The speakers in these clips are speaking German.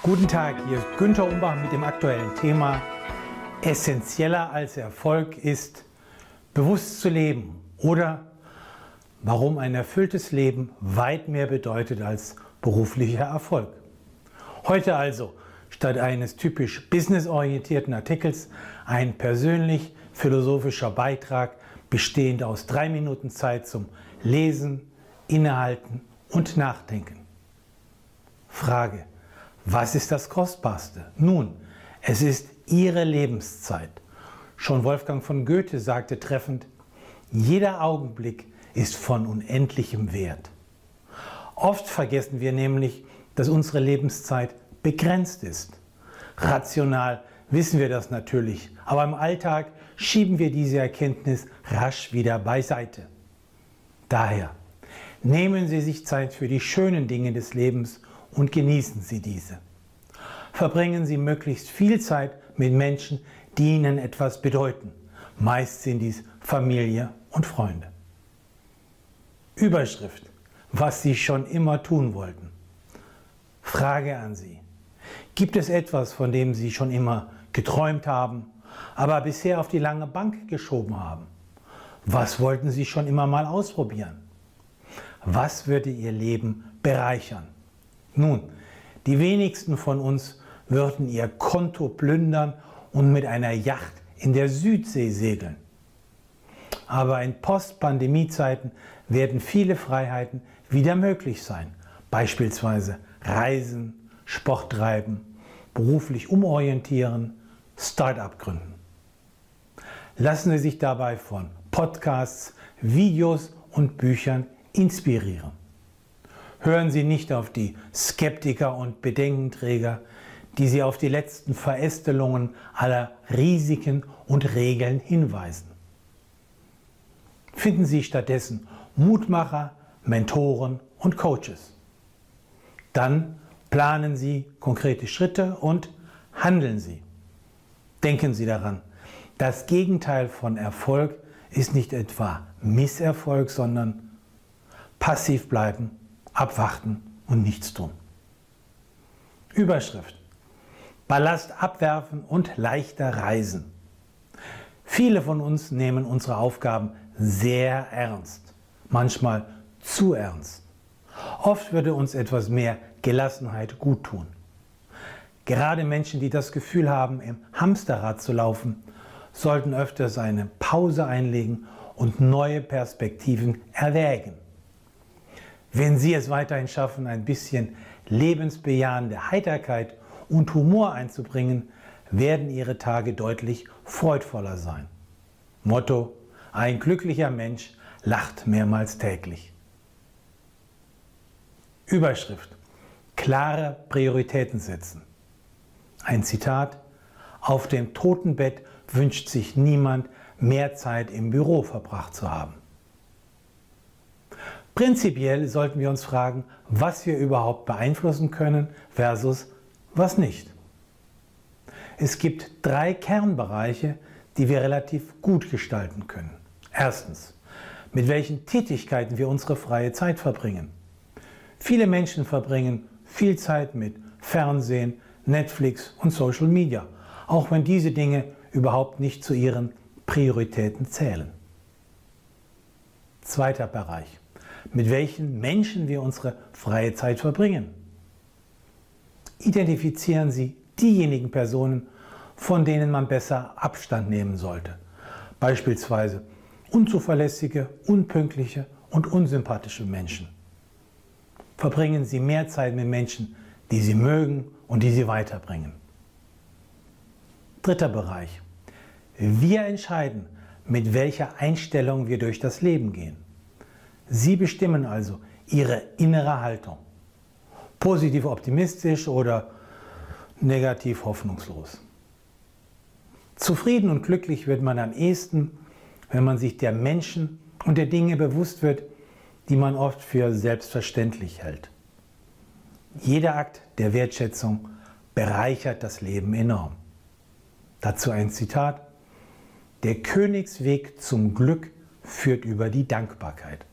Guten Tag, hier ist Günter Umbach mit dem aktuellen Thema Essentieller als Erfolg ist bewusst zu leben oder warum ein erfülltes Leben weit mehr bedeutet als beruflicher Erfolg. Heute also statt eines typisch businessorientierten Artikels ein persönlich philosophischer Beitrag bestehend aus drei Minuten Zeit zum Lesen, Innehalten und Nachdenken. Frage. Was ist das Kostbarste? Nun, es ist Ihre Lebenszeit. Schon Wolfgang von Goethe sagte treffend, jeder Augenblick ist von unendlichem Wert. Oft vergessen wir nämlich, dass unsere Lebenszeit begrenzt ist. Rational wissen wir das natürlich, aber im Alltag schieben wir diese Erkenntnis rasch wieder beiseite. Daher nehmen Sie sich Zeit für die schönen Dinge des Lebens und genießen Sie diese. Verbringen Sie möglichst viel Zeit mit Menschen, die Ihnen etwas bedeuten. Meist sind dies Familie und Freunde. Überschrift. Was Sie schon immer tun wollten. Frage an Sie. Gibt es etwas, von dem Sie schon immer geträumt haben, aber bisher auf die lange Bank geschoben haben? Was wollten Sie schon immer mal ausprobieren? Was würde Ihr Leben bereichern? Nun, die wenigsten von uns würden ihr Konto plündern und mit einer Yacht in der Südsee segeln. Aber in Post-Pandemie-Zeiten werden viele Freiheiten wieder möglich sein. Beispielsweise Reisen, Sport treiben, beruflich umorientieren, Start-up gründen. Lassen Sie sich dabei von Podcasts, Videos und Büchern inspirieren. Hören Sie nicht auf die Skeptiker und Bedenkenträger, die Sie auf die letzten Verästelungen aller Risiken und Regeln hinweisen. Finden Sie stattdessen Mutmacher, Mentoren und Coaches. Dann planen Sie konkrete Schritte und handeln Sie. Denken Sie daran, das Gegenteil von Erfolg ist nicht etwa Misserfolg, sondern passiv bleiben abwarten und nichts tun. Überschrift. Ballast abwerfen und leichter reisen. Viele von uns nehmen unsere Aufgaben sehr ernst, manchmal zu ernst. Oft würde uns etwas mehr Gelassenheit gut tun. Gerade Menschen, die das Gefühl haben, im Hamsterrad zu laufen, sollten öfters eine Pause einlegen und neue Perspektiven erwägen. Wenn Sie es weiterhin schaffen, ein bisschen lebensbejahende Heiterkeit und Humor einzubringen, werden Ihre Tage deutlich freudvoller sein. Motto, ein glücklicher Mensch lacht mehrmals täglich. Überschrift, klare Prioritäten setzen. Ein Zitat, auf dem Totenbett wünscht sich niemand, mehr Zeit im Büro verbracht zu haben. Prinzipiell sollten wir uns fragen, was wir überhaupt beeinflussen können versus was nicht. Es gibt drei Kernbereiche, die wir relativ gut gestalten können. Erstens, mit welchen Tätigkeiten wir unsere freie Zeit verbringen. Viele Menschen verbringen viel Zeit mit Fernsehen, Netflix und Social Media, auch wenn diese Dinge überhaupt nicht zu ihren Prioritäten zählen. Zweiter Bereich mit welchen Menschen wir unsere freie Zeit verbringen. Identifizieren Sie diejenigen Personen, von denen man besser Abstand nehmen sollte. Beispielsweise unzuverlässige, unpünktliche und unsympathische Menschen. Verbringen Sie mehr Zeit mit Menschen, die Sie mögen und die Sie weiterbringen. Dritter Bereich. Wir entscheiden, mit welcher Einstellung wir durch das Leben gehen. Sie bestimmen also Ihre innere Haltung. Positiv optimistisch oder negativ hoffnungslos. Zufrieden und glücklich wird man am ehesten, wenn man sich der Menschen und der Dinge bewusst wird, die man oft für selbstverständlich hält. Jeder Akt der Wertschätzung bereichert das Leben enorm. Dazu ein Zitat. Der Königsweg zum Glück führt über die Dankbarkeit.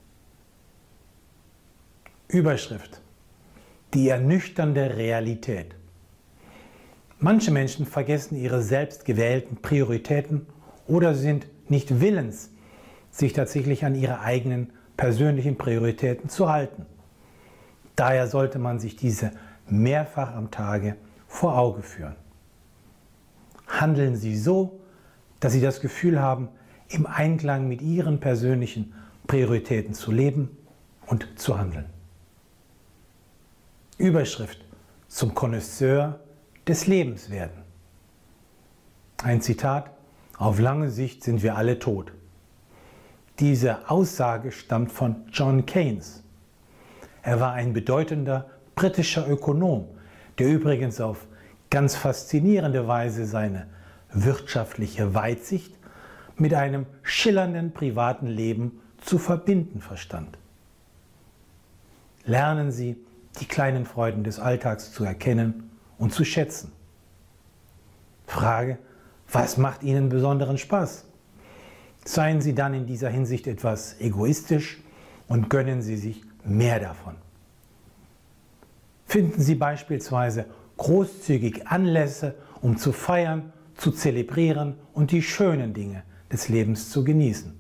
Überschrift. Die ernüchternde Realität. Manche Menschen vergessen ihre selbst gewählten Prioritäten oder sind nicht willens, sich tatsächlich an ihre eigenen persönlichen Prioritäten zu halten. Daher sollte man sich diese mehrfach am Tage vor Auge führen. Handeln Sie so, dass Sie das Gefühl haben, im Einklang mit Ihren persönlichen Prioritäten zu leben und zu handeln. Überschrift zum Connoisseur des Lebens werden. Ein Zitat, auf lange Sicht sind wir alle tot. Diese Aussage stammt von John Keynes. Er war ein bedeutender britischer Ökonom, der übrigens auf ganz faszinierende Weise seine wirtschaftliche Weitsicht mit einem schillernden privaten Leben zu verbinden verstand. Lernen Sie, die kleinen Freuden des Alltags zu erkennen und zu schätzen. Frage, was macht Ihnen besonderen Spaß? Seien Sie dann in dieser Hinsicht etwas egoistisch und gönnen Sie sich mehr davon. Finden Sie beispielsweise großzügig Anlässe, um zu feiern, zu zelebrieren und die schönen Dinge des Lebens zu genießen.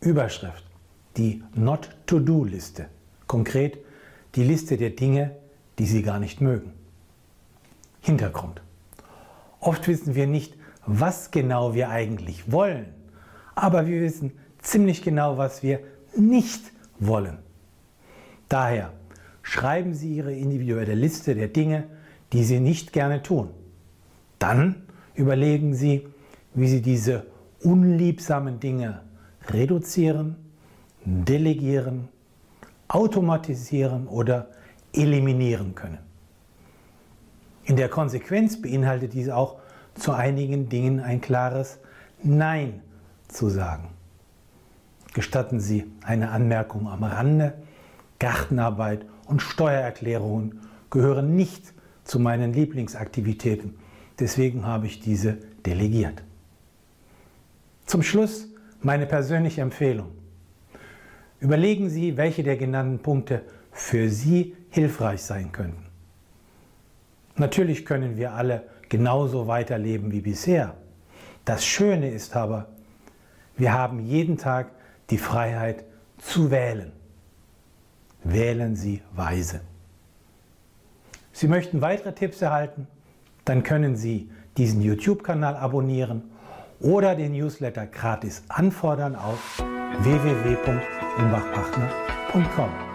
Überschrift. Die Not-to-Do-Liste. Konkret die Liste der Dinge, die Sie gar nicht mögen. Hintergrund. Oft wissen wir nicht, was genau wir eigentlich wollen, aber wir wissen ziemlich genau, was wir nicht wollen. Daher schreiben Sie Ihre individuelle Liste der Dinge, die Sie nicht gerne tun. Dann überlegen Sie, wie Sie diese unliebsamen Dinge reduzieren, delegieren, automatisieren oder eliminieren können. In der Konsequenz beinhaltet dies auch zu einigen Dingen ein klares Nein zu sagen. Gestatten Sie eine Anmerkung am Rande. Gartenarbeit und Steuererklärungen gehören nicht zu meinen Lieblingsaktivitäten. Deswegen habe ich diese delegiert. Zum Schluss meine persönliche Empfehlung. Überlegen Sie, welche der genannten Punkte für Sie hilfreich sein könnten. Natürlich können wir alle genauso weiterleben wie bisher. Das Schöne ist aber, wir haben jeden Tag die Freiheit zu wählen. Wählen Sie weise. Sie möchten weitere Tipps erhalten? Dann können Sie diesen YouTube-Kanal abonnieren oder den Newsletter gratis anfordern auf www.umbachpartner.com.